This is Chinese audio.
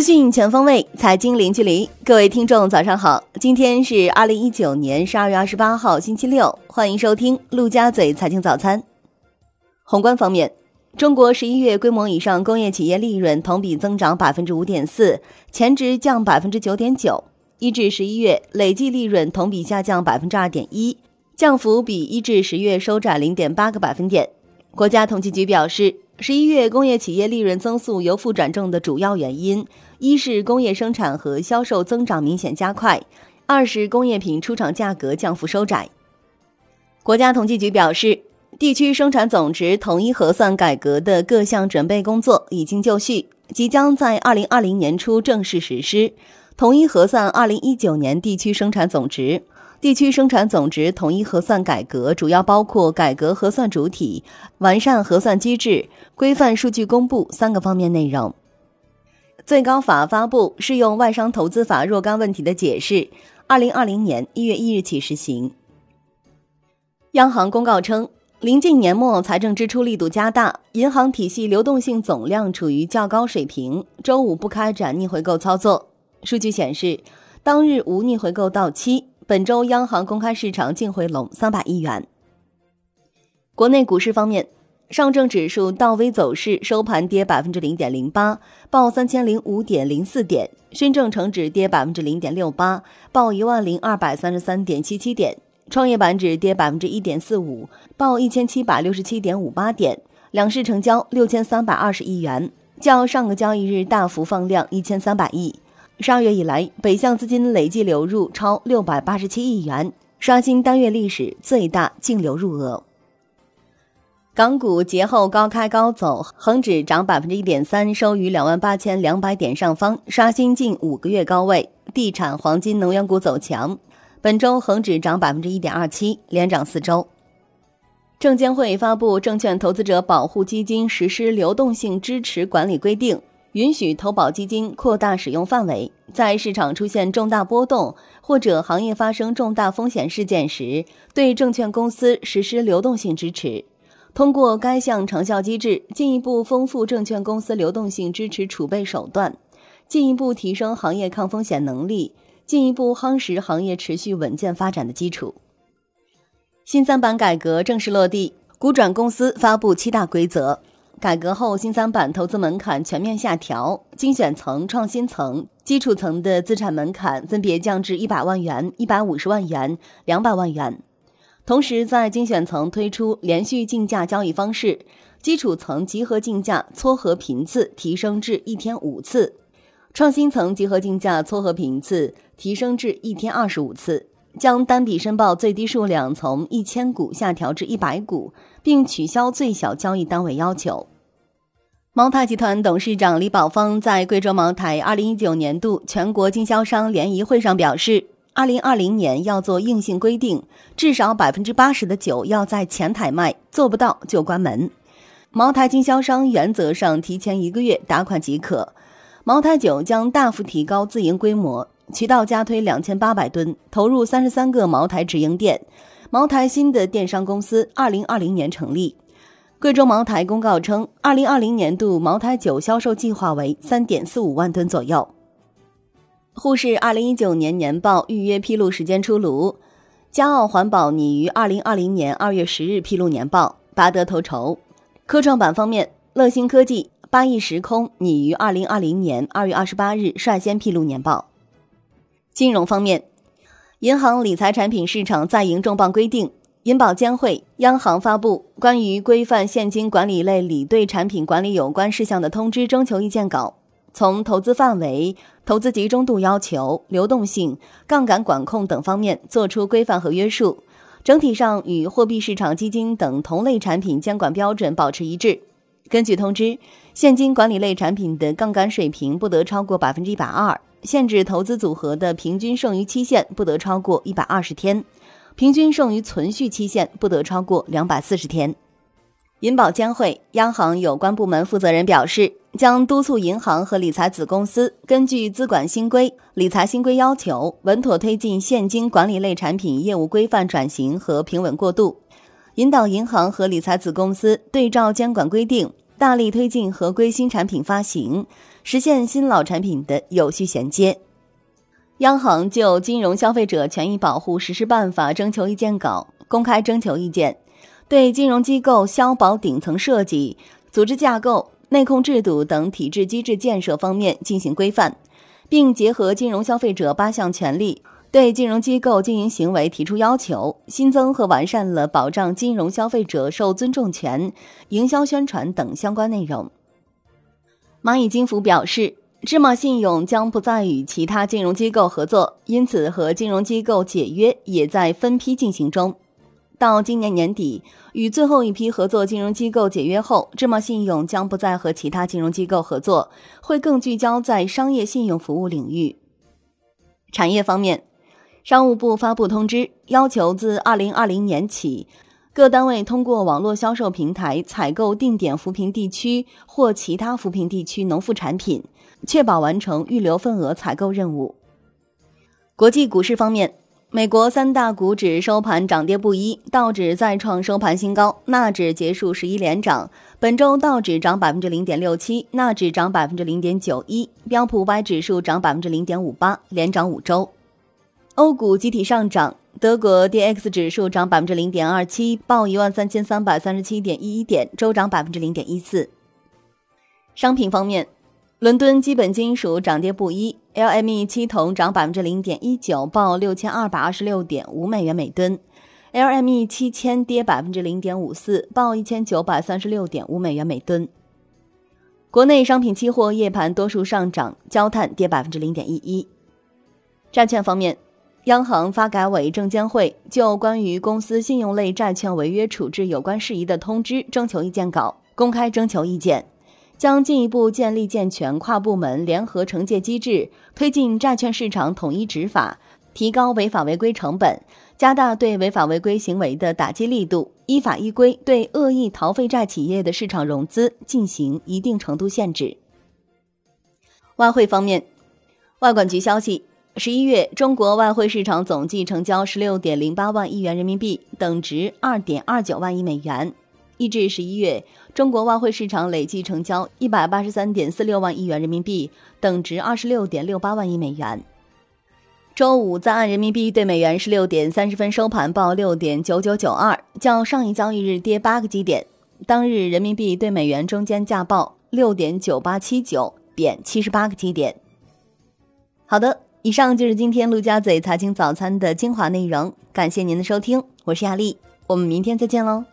资讯全方位，财经零距离。各位听众，早上好！今天是二零一九年十二月二十八号，星期六。欢迎收听陆家嘴财经早餐。宏观方面，中国十一月规模以上工业企业利润同比增长百分之五点四，前值降百分之九点九。一至十一月累计利润同比下降百分之二点一，降幅比一至十月收窄零点八个百分点。国家统计局表示。十一月工业企业利润增速由负转正的主要原因，一是工业生产和销售增长明显加快，二是工业品出厂价格降幅收窄。国家统计局表示，地区生产总值统一核算改革的各项准备工作已经就绪，即将在二零二零年初正式实施，统一核算二零一九年地区生产总值。地区生产总值统一核算改革主要包括改革核算主体、完善核算机制、规范数据公布三个方面内容。最高法发布适用外商投资法若干问题的解释，二零二零年一月一日起实行。央行公告称，临近年末，财政支出力度加大，银行体系流动性总量处于较高水平，周五不开展逆回购操作。数据显示，当日无逆回购到期。本周央行公开市场净回笼三百亿元。国内股市方面，上证指数倒 V 走势，收盘跌百分之零点零八，报三千零五点零四点；深证成指跌百分之零点六八，报一万零二百三十三点七七点；创业板指跌百分之一点四五，报一千七百六十七点五八点。两市成交六千三百二十亿元，较上个交易日大幅放量一千三百亿。十二月以来，北向资金累计流入超六百八十七亿元，刷新单月历史最大净流入额。港股节后高开高走，恒指涨百分之一点三，收于两万八千两百点上方，刷新近五个月高位。地产、黄金、能源股走强，本周恒指涨百分之一点二七，连涨四周。证监会发布《证券投资者保护基金实施流动性支持管理规定》。允许投保基金扩大使用范围，在市场出现重大波动或者行业发生重大风险事件时，对证券公司实施流动性支持。通过该项长效机制，进一步丰富证券公司流动性支持储备手段，进一步提升行业抗风险能力，进一步夯实行业持续稳健发展的基础。新三板改革正式落地，股转公司发布七大规则。改革后，新三板投资门槛全面下调，精选层、创新层、基础层的资产门槛分别降至一百万元、一百五十万元、两百万元。同时，在精选层推出连续竞价交易方式，基础层集合竞价撮合频次提升至一天五次，创新层集合竞价撮合频次提升至一天二十五次。将单笔申报最低数量从一千股下调至一百股，并取消最小交易单位要求。茅台集团董事长李宝芳在贵州茅台二零一九年度全国经销商联谊会上表示，二零二零年要做硬性规定，至少百分之八十的酒要在前台卖，做不到就关门。茅台经销商原则上提前一个月打款即可。茅台酒将大幅提高自营规模。渠道加推两千八百吨，投入三十三个茅台直营店。茅台新的电商公司二零二零年成立。贵州茅台公告称，二零二零年度茅台酒销售计划为三点四五万吨左右。沪市二零一九年年报预约披露时间出炉，嘉奥环保拟于二零二零年二月十日披露年报，拔得头筹。科创板方面，乐新科技、八亿时空拟于二零二零年二月二十八日率先披露年报。金融方面，银行理财产品市场再迎重磅规定，银保监会、央行发布关于规范现金管理类理兑产品管理有关事项的通知征求意见稿，从投资范围、投资集中度要求、流动性、杠杆管控等方面作出规范和约束，整体上与货币市场基金等同类产品监管标准保持一致。根据通知，现金管理类产品的杠杆水平不得超过百分之一百二。限制投资组合的平均剩余期限不得超过一百二十天，平均剩余存续期限不得超过两百四十天。银保监会、央行有关部门负责人表示，将督促银行和理财子公司根据资管新规、理财新规要求，稳妥推进现金管理类产品业务规范转型和平稳过渡，引导银行和理财子公司对照监管规定，大力推进合规新产品发行。实现新老产品的有序衔接。央行就《金融消费者权益保护实施办法》征求意见稿公开征求意见，对金融机构消保顶层设计、组织架构、内控制度等体制机制建设方面进行规范，并结合金融消费者八项权利，对金融机构经营行为提出要求，新增和完善了保障金融消费者受尊重权、营销宣传等相关内容。蚂蚁金服表示。芝麻信用将不再与其他金融机构合作，因此和金融机构解约也在分批进行中。到今年年底，与最后一批合作金融机构解约后，芝麻信用将不再和其他金融机构合作，会更聚焦在商业信用服务领域。产业方面，商务部发布通知，要求自二零二零年起。各单位通过网络销售平台采购定点扶贫地区或其他扶贫地区农副产品，确保完成预留份额采购任务。国际股市方面，美国三大股指收盘涨跌不一，道指再创收盘新高，纳指结束十一连涨。本周道指涨百分之零点六七，纳指涨百分之零点九一，标普五百指数涨百分之零点五八，连涨五周。欧股集体上涨。德国 D X 指数涨百分之零点二七，报一万三千三百三十七点一一点，周涨百分之零点一四。商品方面，伦敦基本金属涨跌不一，LME 七铜涨百分之零点一九，报六千二百二十六点五美元每吨；LME 七千跌百分之零点五四，报一千九百三十六点五美元每吨。国内商品期货夜盘多数上涨，焦炭跌百分之零点一一。债券方面。央行、发改委、证监会就关于公司信用类债券违约处置有关事宜的通知征求意见稿公开征求意见，将进一步建立健全跨部门联合惩戒机制，推进债券市场统一执法，提高违法违规成本，加大对违法违规行为的打击力度，依法依规对恶意逃废债企业的市场融资进行一定程度限制。外汇方面，外管局消息。十一月，中国外汇市场总计成交十六点零八万亿元人民币，等值二点二九万亿美元。一至十一月，中国外汇市场累计成交一百八十三点四六万亿元人民币，等值二十六点六八万亿美元。周五，在岸人民币对美元十六点三十分收盘报六点九九九二，较上一交易日跌八个基点。当日人民币对美元中间价报六点九八七九，贬七十八个基点。好的。以上就是今天陆家嘴财经早餐的精华内容，感谢您的收听，我是亚丽，我们明天再见喽。